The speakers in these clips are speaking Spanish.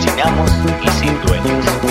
Los sueños sin amos y sin dueños.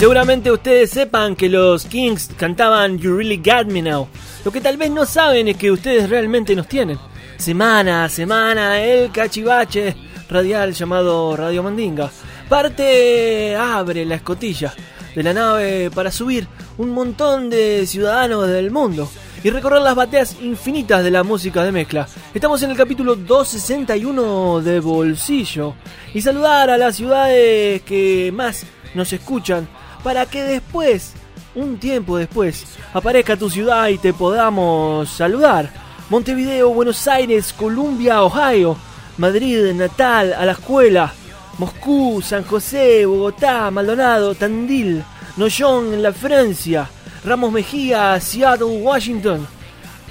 Seguramente ustedes sepan que los Kings cantaban You Really Got Me Now. Lo que tal vez no saben es que ustedes realmente nos tienen. Semana a semana, el cachivache radial llamado Radio Mandinga. Parte abre la escotilla de la nave para subir un montón de ciudadanos del mundo y recorrer las bateas infinitas de la música de mezcla. Estamos en el capítulo 261 de Bolsillo y saludar a las ciudades que más nos escuchan para que después, un tiempo después, aparezca tu ciudad y te podamos saludar. Montevideo, Buenos Aires, Columbia, Ohio, Madrid, Natal, a la escuela, Moscú, San José, Bogotá, Maldonado, Tandil, Noyon la Francia, Ramos Mejía, Seattle, Washington.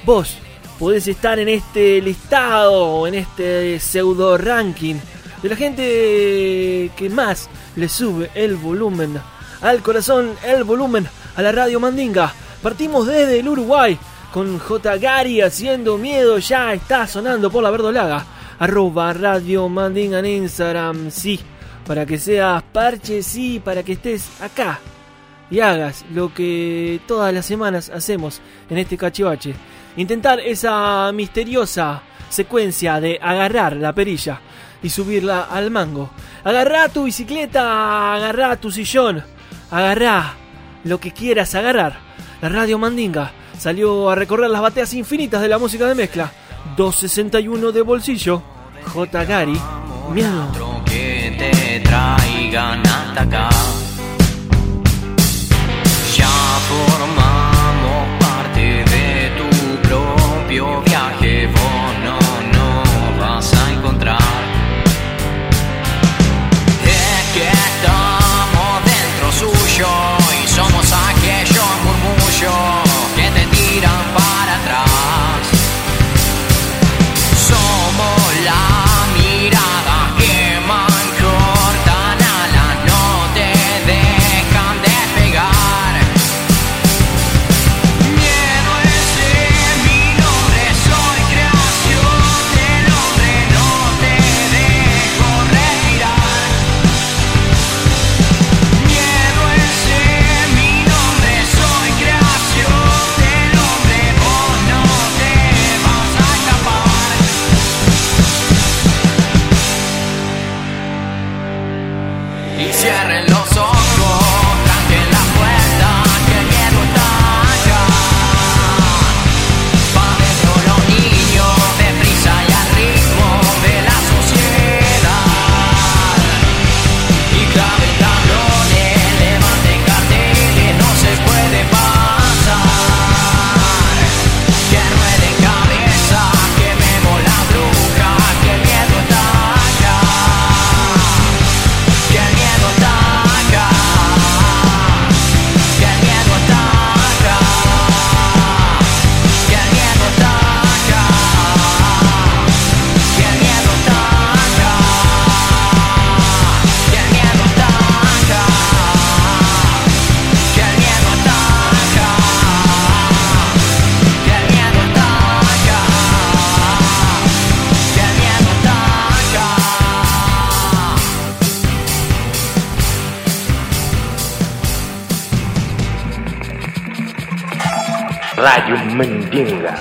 Vos podés estar en este listado, en este pseudo ranking de la gente que más le sube el volumen al corazón, el volumen a la radio Mandinga. Partimos desde el Uruguay con J. Gary haciendo miedo, ya está sonando por la verdolaga. Arroba Radio Mandinga en Instagram, sí, para que seas parche, sí, para que estés acá y hagas lo que todas las semanas hacemos en este cachivache. Intentar esa misteriosa secuencia de agarrar la perilla y subirla al mango. Agarrá tu bicicleta, agarrá tu sillón, agarrá lo que quieras agarrar. La radio Mandinga salió a recorrer las bateas infinitas de la música de mezcla. 261 de bolsillo. J. Gary. Miedo. Mandinga.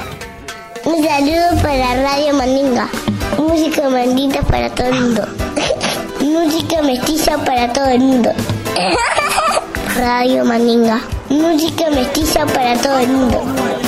Un saludo para Radio Mandinga. Música mandita para todo el mundo. Música mestiza para todo el mundo. Radio Mandinga. Música mestiza para todo el mundo.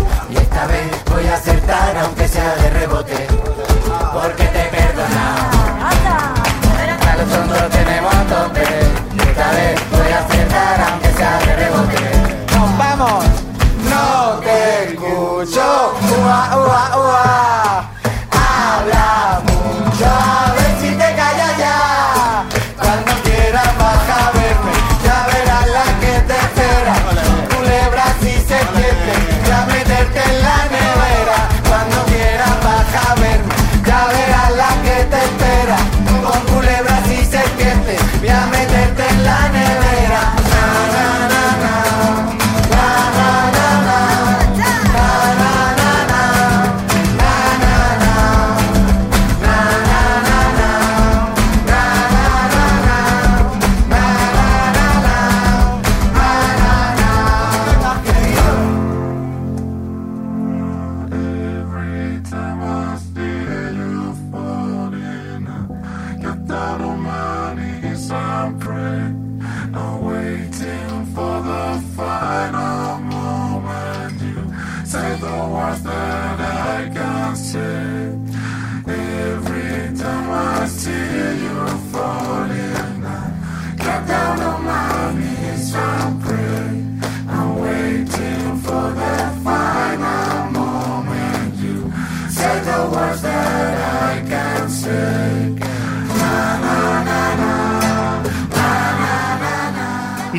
esta vez voy a acertar aunque sea de rebote Porque te he perdonado Hasta los tontos tenemos tope Y esta vez voy a acertar aunque sea de rebote Nos vamos. No te escucho. Ua, ua, ua.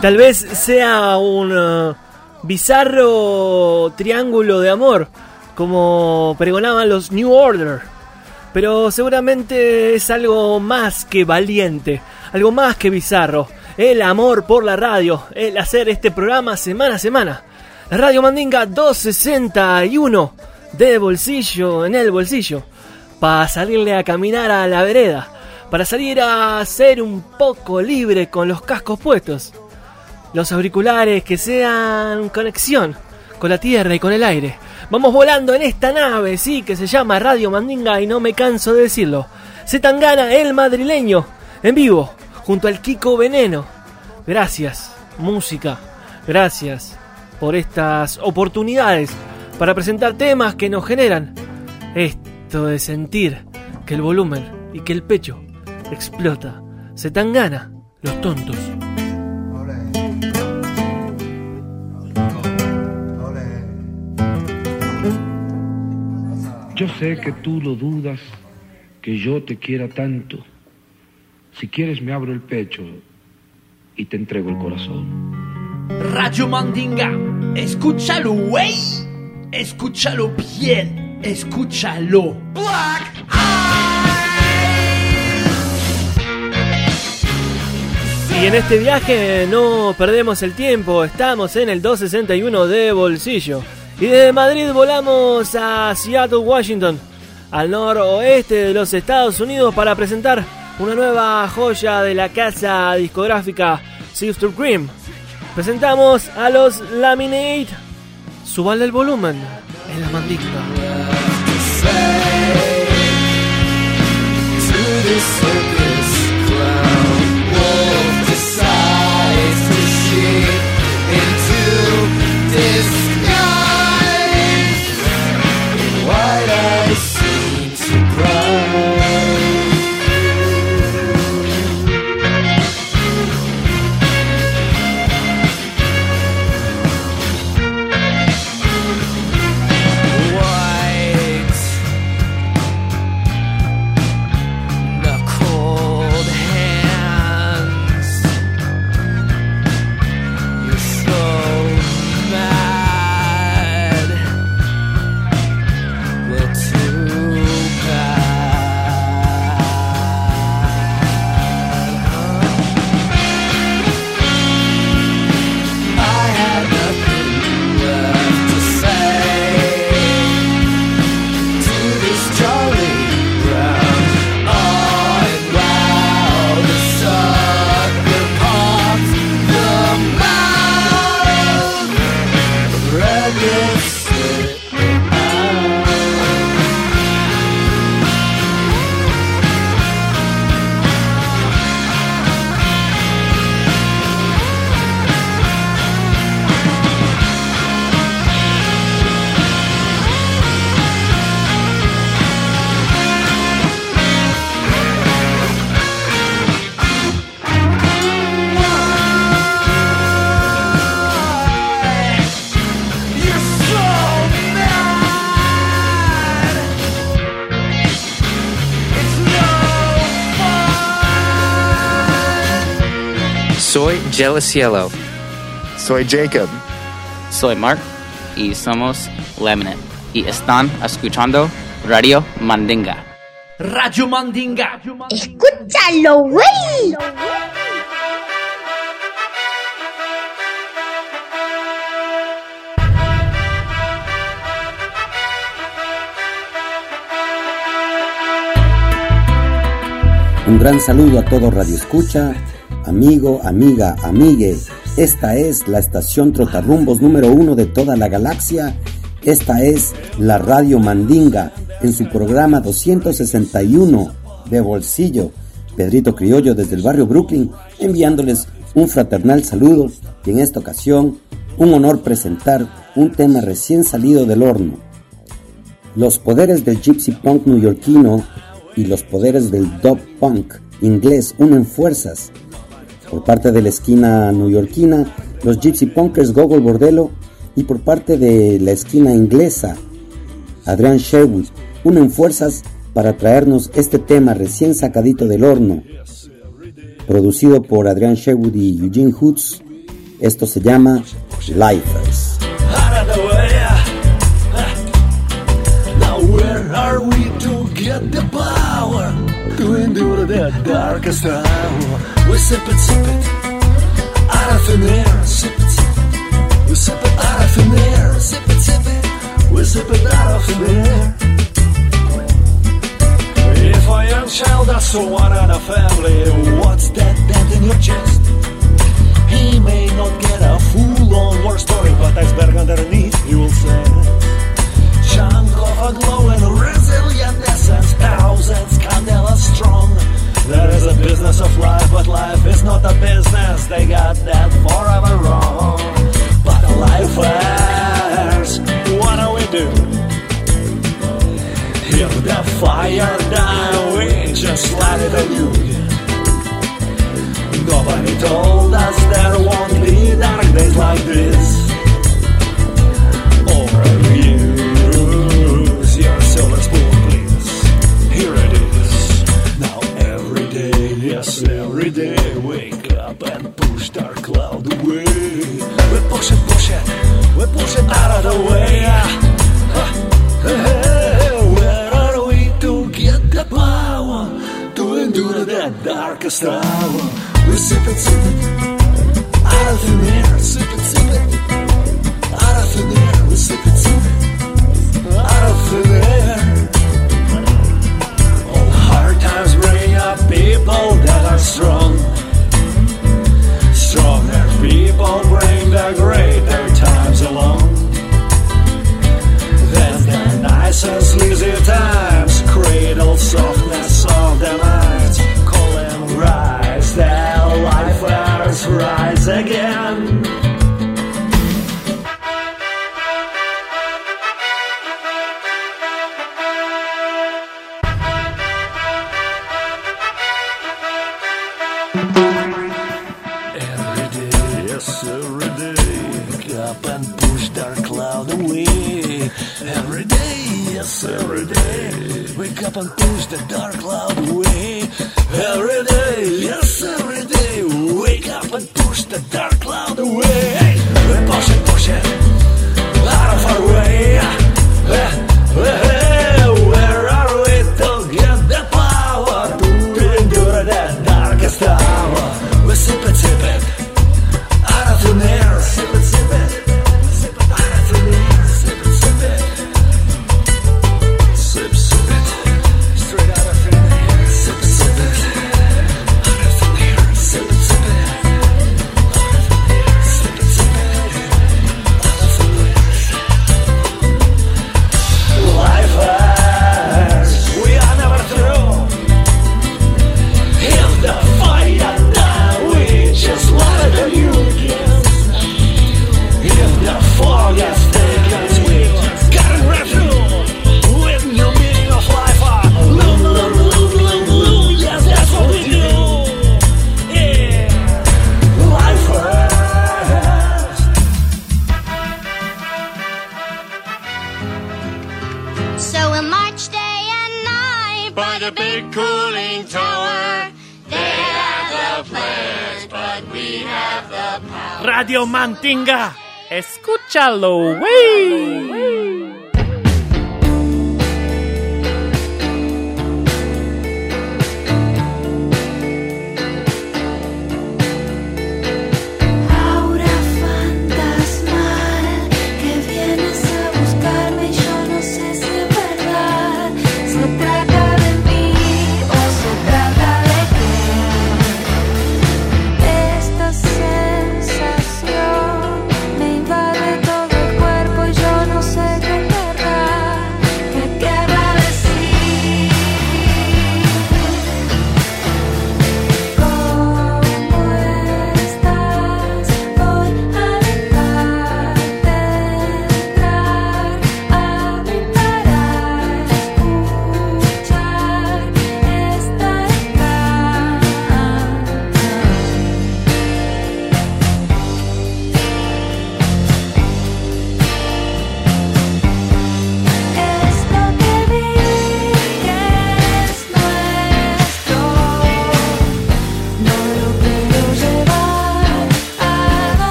Tal vez sea un eh, bizarro triángulo de amor, como pregonaban los New Order. Pero seguramente es algo más que valiente, algo más que bizarro. El amor por la radio, el hacer este programa semana a semana. La Radio Mandinga 261 de bolsillo en el bolsillo. Para salirle a caminar a la vereda. Para salir a ser un poco libre con los cascos puestos los auriculares que sean conexión con la tierra y con el aire. Vamos volando en esta nave, sí, que se llama Radio Mandinga y no me canso de decirlo. Zetangana, el madrileño, en vivo, junto al Kiko Veneno. Gracias, música, gracias por estas oportunidades para presentar temas que nos generan esto de sentir que el volumen y que el pecho explota. Zetangana, los tontos. Yo sé que tú lo dudas, que yo te quiera tanto. Si quieres me abro el pecho y te entrego el corazón. Radio Mandinga, escúchalo, wey. Escúchalo bien, escúchalo. Black Y en este viaje no perdemos el tiempo, estamos en el 261 de bolsillo. Y desde Madrid volamos a Seattle, Washington, al noroeste de los Estados Unidos para presentar una nueva joya de la casa discográfica Sister Cream. Presentamos a los Laminate. Subale el volumen en la mandíbula. Jealous Cielo. Soy Jacob. Soy Mark y somos Laminate. Y están escuchando Radio Mandinga. Radio Mandinga. Escúchalo, güey. Un gran saludo a todo Radio Escucha Amigo, amiga, amigue, esta es la estación Trotarrumbos número uno de toda la galaxia. Esta es la Radio Mandinga en su programa 261 de bolsillo. Pedrito Criollo desde el barrio Brooklyn enviándoles un fraternal saludo y en esta ocasión un honor presentar un tema recién salido del horno. Los poderes del gypsy punk neoyorquino y los poderes del dub punk inglés unen fuerzas por parte de la esquina neoyorquina, los Gypsy Punkers Gogol Bordello y por parte de la esquina inglesa, Adrian Sherwood, unen fuerzas para traernos este tema recién sacadito del horno. Producido por Adrian Sherwood y Eugene Hoods, esto se llama Lifers. Endure the darkest hour. We sip it, sip it, out of thin air, sip it, sip it. We sip it out of thin air, sip it, sip it. We sip it out of thin air. If a young child has someone in a family, what's that dent in your chest? He may not get a full-on war story, but iceberg underneath, you will say. Chunk of a resilient essence, thousands thousands, candela strong. There is a business of life, but life is not a business. They got that forever wrong. But life lifers, what do we do? If the fire die, we just light it anew. Nobody told us there won't be dark days like this. Escúchalo,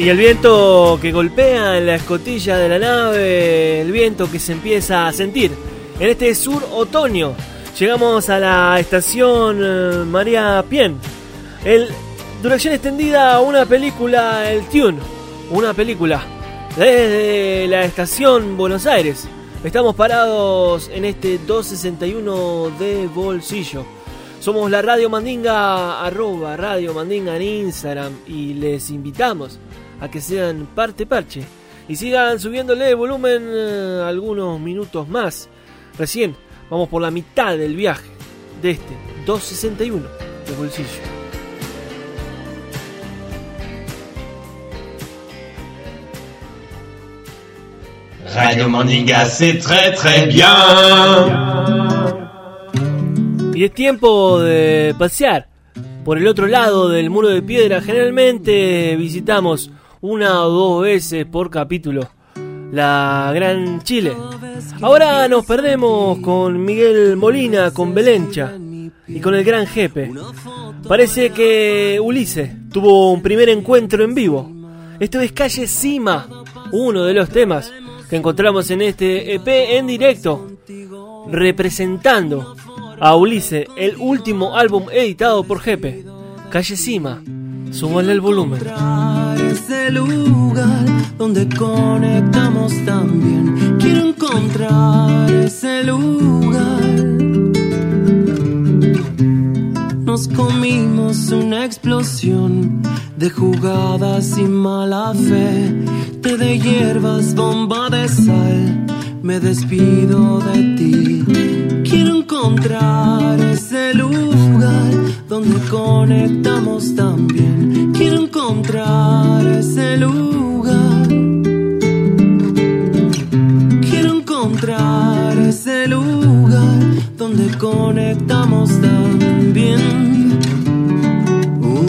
Y el viento que golpea en la escotilla de la nave, el viento que se empieza a sentir en este sur otoño. Llegamos a la estación eh, María Pien. El duración extendida, una película, el Tune, una película desde la estación Buenos Aires. Estamos parados en este 261 de bolsillo. Somos la Radio Mandinga, arroba Radio Mandinga en Instagram y les invitamos a que sean parte parche y sigan subiéndole volumen eh, algunos minutos más. Recién vamos por la mitad del viaje de este 261 de bolsillo. Radio Mandinga, c'est très très bien. Y es tiempo de pasear por el otro lado del muro de piedra. Generalmente visitamos una o dos veces por capítulo la Gran Chile. Ahora nos perdemos con Miguel Molina, con Belencha y con el Gran Jefe. Parece que Ulises tuvo un primer encuentro en vivo. Esto es Calle Cima, uno de los temas que encontramos en este EP en directo, representando a Ulises, el último álbum editado por Jepe, Calle Cima. Súbale el volumen. ese lugar donde conectamos también. Quiero encontrar ese lugar. Nos comimos una explosión de jugadas y mala fe. Té de hierbas, bomba de sal. Me despido de ti. Quiero encontrar ese donde conectamos también. Quiero encontrar ese lugar. Quiero encontrar ese lugar donde conectamos también. Uh,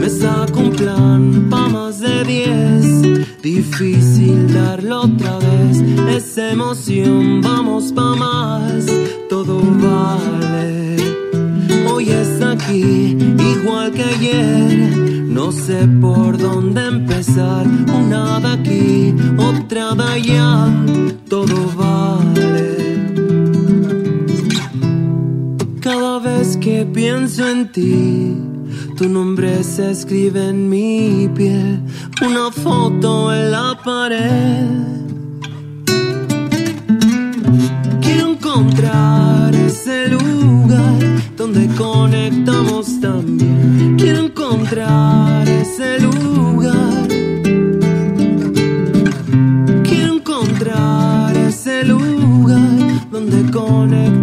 me saco un plan pa' más de diez. Difícil darlo otra vez. Esa emoción, vamos pa' más. Todo vale. Aquí, igual que ayer. No sé por dónde empezar. Una de aquí, otra de allá. Todo vale. Cada vez que pienso en ti, tu nombre se escribe en mi piel. Una foto en la pared. Quiero encontrar donde conectamos también. Quiero encontrar ese lugar. Quiero encontrar ese lugar donde conectamos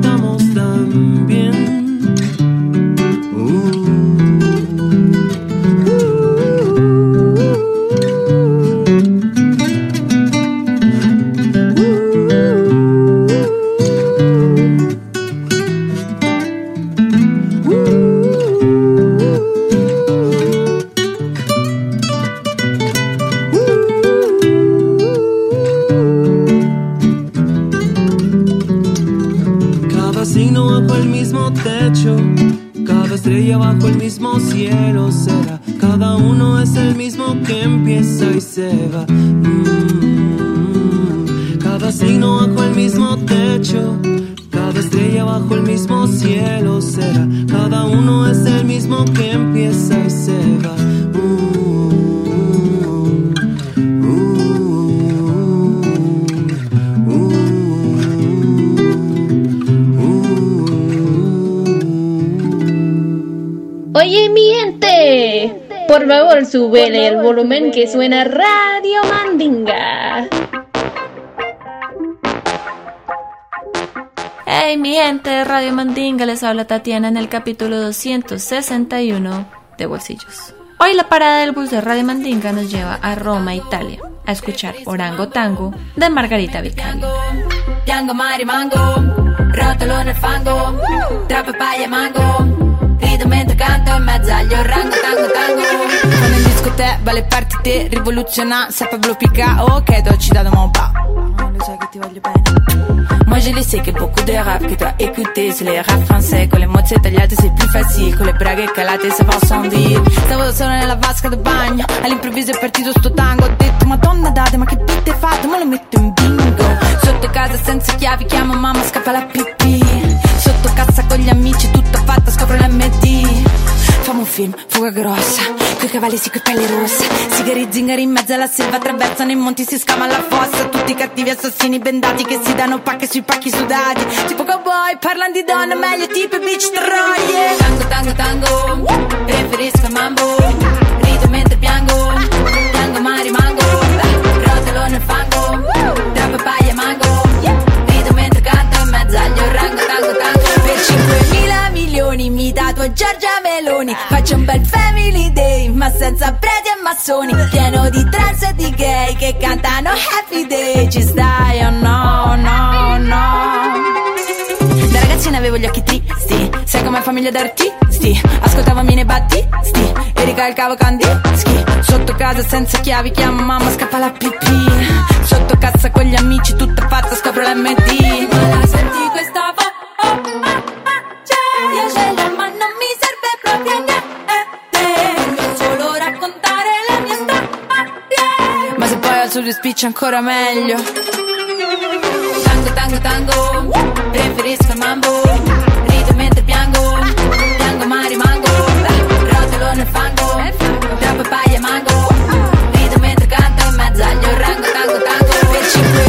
el que suena Radio Mandinga. Hey mi gente de Radio Mandinga, les habla Tatiana en el capítulo 261 de Bolsillos. Hoy la parada del bus de Radio Mandinga nos lleva a Roma, Italia, a escuchar Orango Tango de Margarita Vicario. Piango mare mango, rotolo nel fango, tra papaya e mango, canto in mezzo agli orango tango tango. Quando in discoteca va le partite, rivoluziona, se Pablo pica, ok, dolci da domo pa. Lo sai che ti voglio bene. Moi je le sais que beaucoup de rap que toi écouter C'est les rap français con le mozze tagliate c'est plus facile Con le braghe calate se possono dire Stavo solo nella vasca del bagno All'improvviso è partito sto tango Ho detto madonna date ma che tutte fate Ma lo metto in bingo Sotto casa senza chiavi chiamo mamma scappa la pipì Cassa con gli amici tutta fatta scopro l'MD Famo un film, fuga grossa Coi cavalli sì, coi pelle rosse Sigari zingari in mezzo alla selva Attraversano i monti, si scama la fossa. Tutti cattivi assassini bendati Che si danno pacche sui pacchi sudati. Tipo cowboy, parlano di donne Meglio tipo i beach troie. Tango, tango, tango Preferisco il mambo. Rido mentre piango Piango ma rimango Rotolo nel fango 5.000 milioni Mi tatuo Giorgia Meloni. Faccio un bel family day Ma senza preti e massoni. Pieno di trans e di gay Che cantano happy day. Ci stai o no, no, no? Da ragazzina avevo gli occhi tristi. Sai come famiglia d'artisti? Ascoltavo Mine Battisti E ricalcavo Kandinsky. Sotto casa senza chiavi Chiamo mamma scappa la pipì. Sotto cassa con gli amici Tutta fatta scopro l'MD Ma la senti questa voce sullo spicci ancora meglio. Tango, tango, tango Preferisco il mambo. Rido mentre piango Piango ma rimango. Rotolo nel fango Tra papaya e mango. Rido mentre canto In mezzo agli orango Tango, tango Invece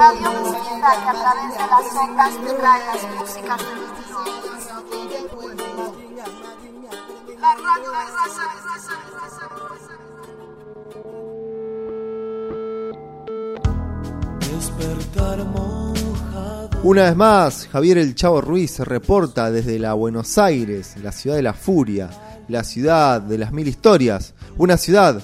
Radio Mandinga que a través de las ondas te trae las músicas del futuro. La radio de raza, raza, raza, raza. Una vez más, Javier El Chavo Ruiz reporta desde la Buenos Aires, la ciudad de la furia, la ciudad de las mil historias, una ciudad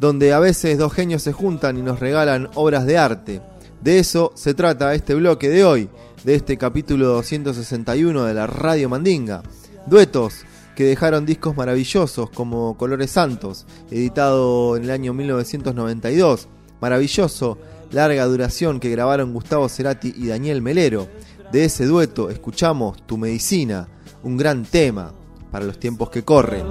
donde a veces dos genios se juntan y nos regalan obras de arte. De eso se trata este bloque de hoy, de este capítulo 261 de la Radio Mandinga. Duetos que dejaron discos maravillosos como Colores Santos, editado en el año 1992. Maravilloso, larga duración que grabaron Gustavo Cerati y Daniel Melero. De ese dueto escuchamos Tu Medicina, un gran tema para los tiempos que corren.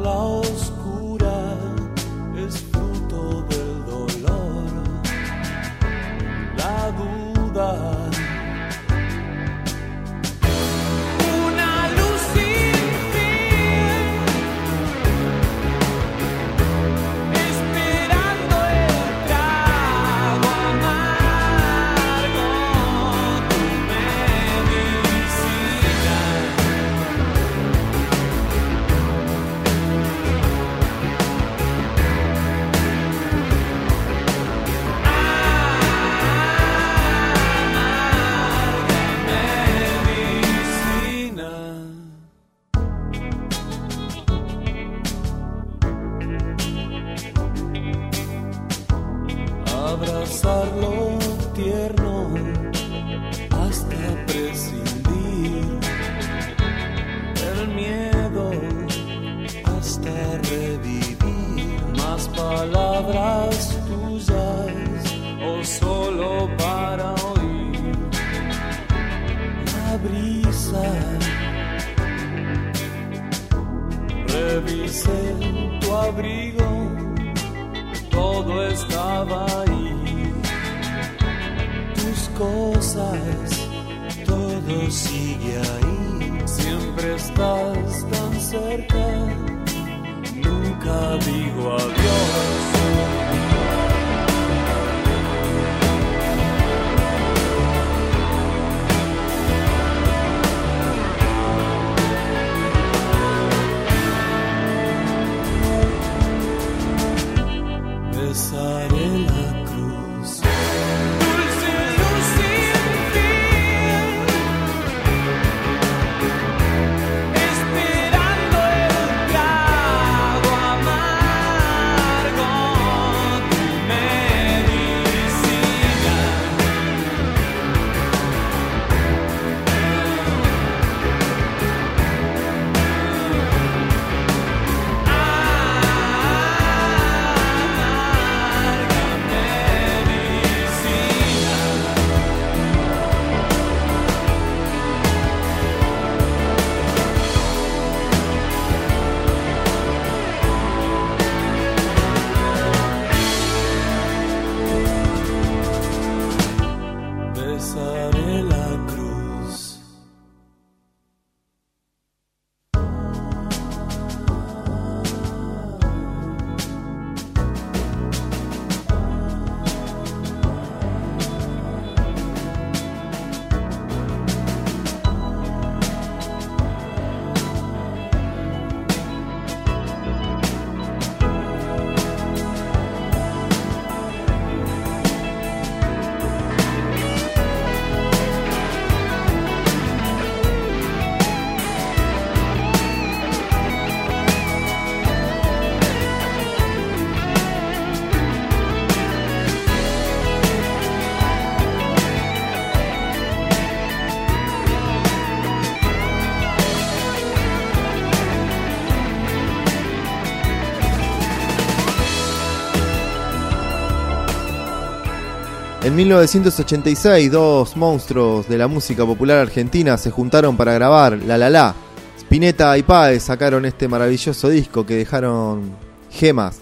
En 1986, dos monstruos de la música popular argentina se juntaron para grabar La La La. Spinetta y Páez sacaron este maravilloso disco que dejaron gemas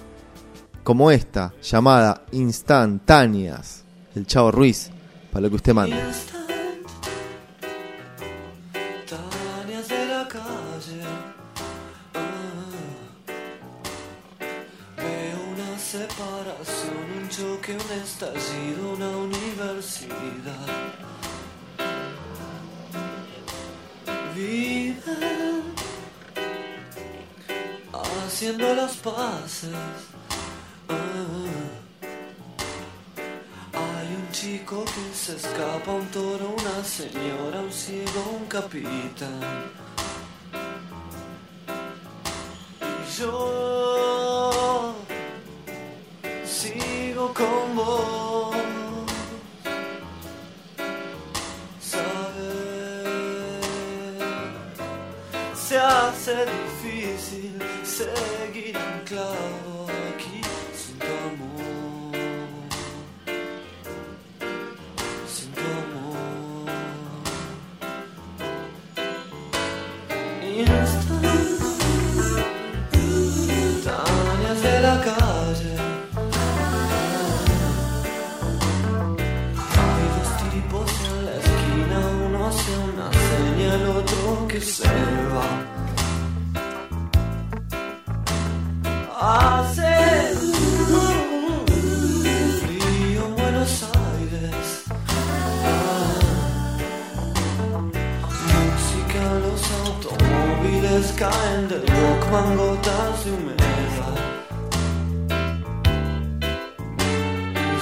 como esta, llamada Instantáneas. El Chavo Ruiz, para lo que usted mande. Haciendo las paces. Ah. Hay un chico que se escapa, un toro, una señora, un ciego, un capitán. Y yo sigo con vos. Se hace difícil seguir anclado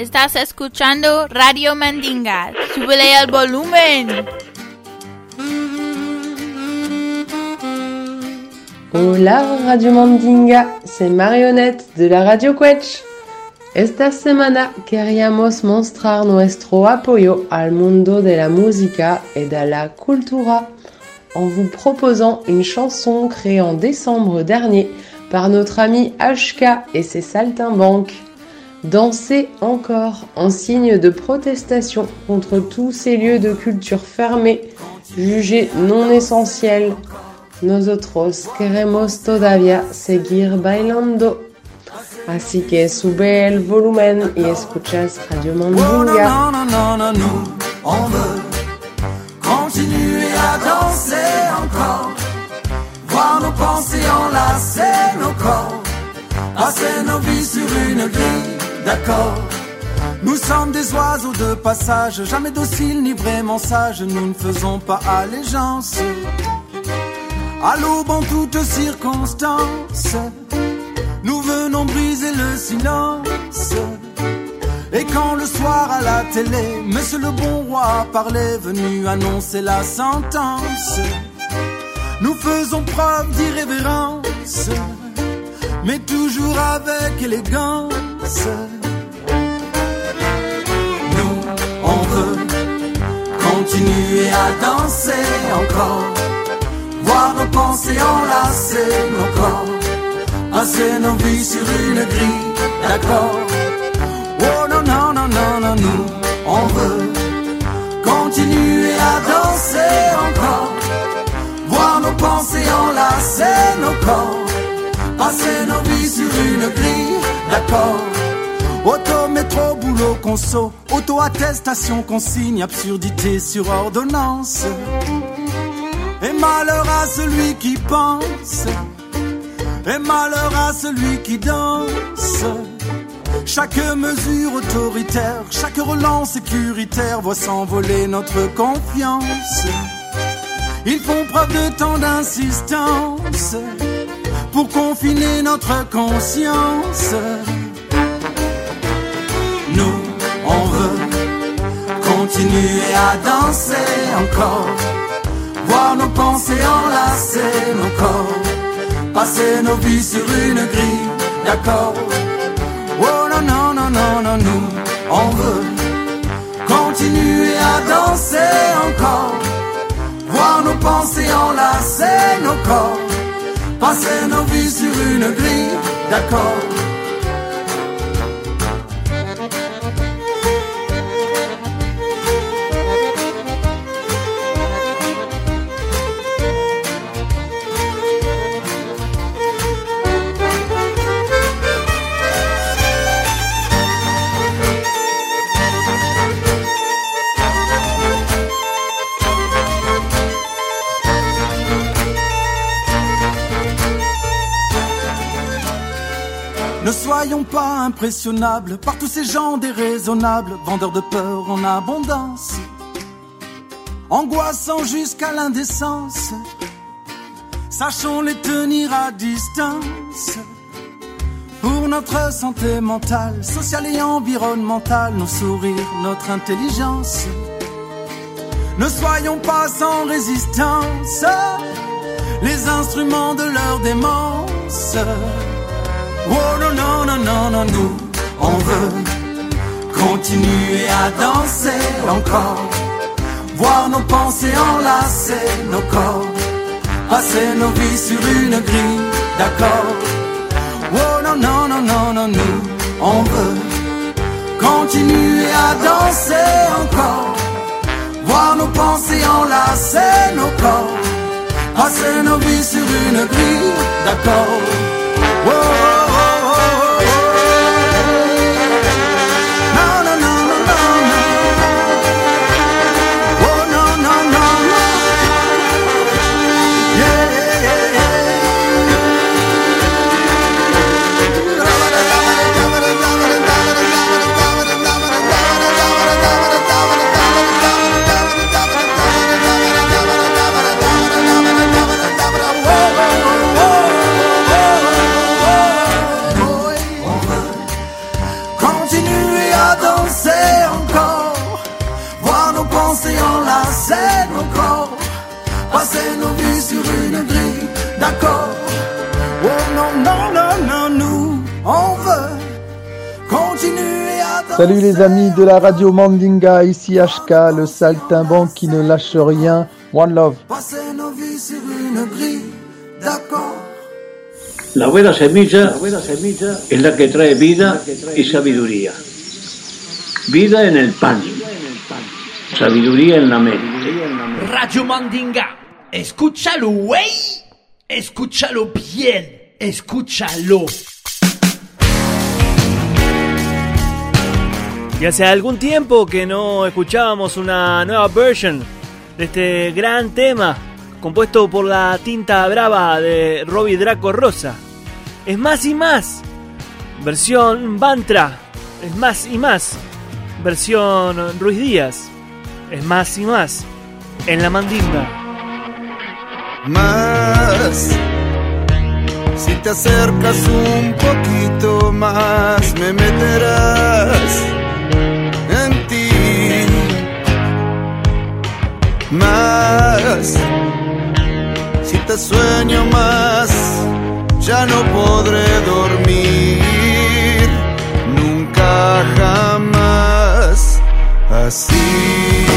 Estás escuchando Radio Mandinga. Súbele el volumen. Hola Radio Mandinga, c'est Marionnette de la Radio Quetch. Esta semana queríamos mostrar nuestro apoyo al mundo de la música et de la cultura en vous proposant une chanson créée en décembre dernier par notre ami HK et ses saltimbanques. Danser encore en signe de protestation contre tous ces lieux de culture fermés, jugés non essentiels. Nosotros queremos todavía seguir bailando. Así que sube el volumen y escuchas Radio Oh Mandinga. Pensées enlacer nos corps, passer nos vies sur une grille d'accord. Nous sommes des oiseaux de passage, jamais dociles ni vraiment sages, nous ne faisons pas allégeance. À l'aube en toutes circonstances, nous venons briser le silence. Et quand le soir à la télé, Monsieur le bon roi parlait, venu annoncer la sentence, nous faisons preuve d'irrévérence, mais toujours avec élégance. Nous, on veut continuer à danser encore, voir nos pensées enlacer nos corps, passer nos vies sur une grille d'accord. Enlacer nos corps, passer nos vies sur une grille d'accord. Auto, métro, boulot, conso, auto-attestation, consigne, absurdité sur ordonnance. Et malheur à celui qui pense, et malheur à celui qui danse. Chaque mesure autoritaire, chaque relance sécuritaire voit s'envoler notre confiance. Ils font preuve de tant d'insistance pour confiner notre conscience. Nous, on veut continuer à danser encore, voir nos pensées enlacer nos corps, passer nos vies sur une grille d'accord. Oh non, non, non, non, non, nous, on veut continuer à danser encore, voir nos pensées enlacer nos corps, passer nos vies sur une grille d'accord. Ne soyons pas impressionnables par tous ces gens déraisonnables, vendeurs de peur en abondance, angoissants jusqu'à l'indécence. Sachons les tenir à distance. Pour notre santé mentale, sociale et environnementale, nos sourires, notre intelligence. Ne soyons pas sans résistance, les instruments de leur démence. Oh non, non, non, non, non, nous, on veut continuer à danser encore, voir nos pensées enlacer nos corps, passer nos vies sur une grille d'accord. Oh non, non, non, non, non, nous, on veut continuer à danser encore, voir nos pensées enlacer nos corps, passer nos vies sur une grille d'accord. Oh, oh, oh, la scène encore. Passer nos vies sur une grille d'accord. Oh non, non, non, non, nous, on veut continuer à Salut les amis de la radio Mandinga, ici HK, le saltimbanque qui ne lâche rien. One love. passer nos vies sur une grille d'accord. La buena semilla es la que trae vida y sabiduría. Vida en el pan, sabiduría en la mente. Radio Mandinga. Escúchalo, güey. Escúchalo bien. Escúchalo. Y hace algún tiempo que no escuchábamos una nueva version de este gran tema compuesto por la tinta brava de Robbie Draco Rosa. Es más y más. Versión Bantra. Es más y más. Versión Ruiz Díaz. Es más y más. En la mandinga. Más. Si te acercas un poquito más, me meterás en ti. Más. Si te sueño más, ya no podré dormir. Nunca jamás. Así.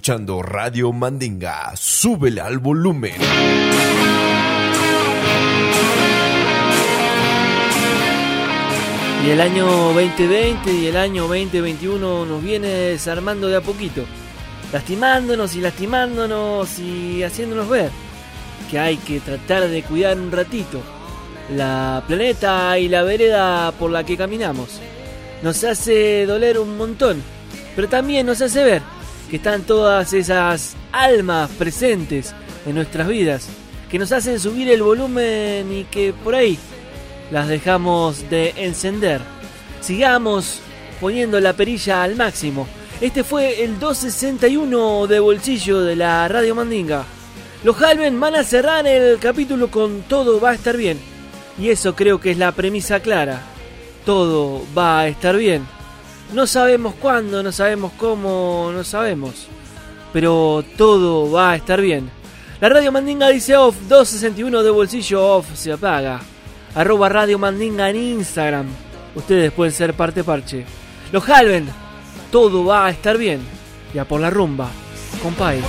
Escuchando Radio Mandinga. Súbele al volumen. Y el año 2020 y el año 2021 nos viene desarmando de a poquito, lastimándonos y lastimándonos y haciéndonos ver que hay que tratar de cuidar un ratito la planeta y la vereda por la que caminamos. Nos hace doler un montón, pero también nos hace ver que están todas esas almas presentes en nuestras vidas, que nos hacen subir el volumen y que por ahí las dejamos de encender. Sigamos poniendo la perilla al máximo. Este fue el 261 de bolsillo de la Radio Mandinga. Los Halven van a cerrar el capítulo con todo va a estar bien. Y eso creo que es la premisa clara. Todo va a estar bien. No sabemos cuándo, no sabemos cómo, no sabemos. Pero todo va a estar bien. La Radio Mandinga dice off, 261 de bolsillo off, se apaga. Arroba Radio Mandinga en Instagram. Ustedes pueden ser parte parche. Los Halven, todo va a estar bien. Ya por la rumba, compay.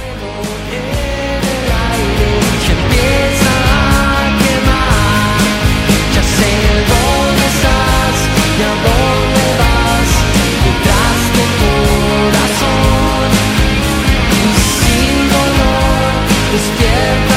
Dolor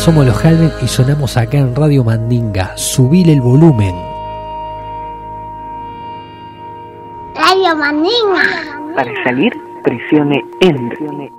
somos los Halven y sonamos acá en Radio Mandinga. Subile el volumen. Radio Mandinga. Para salir, presione Enter.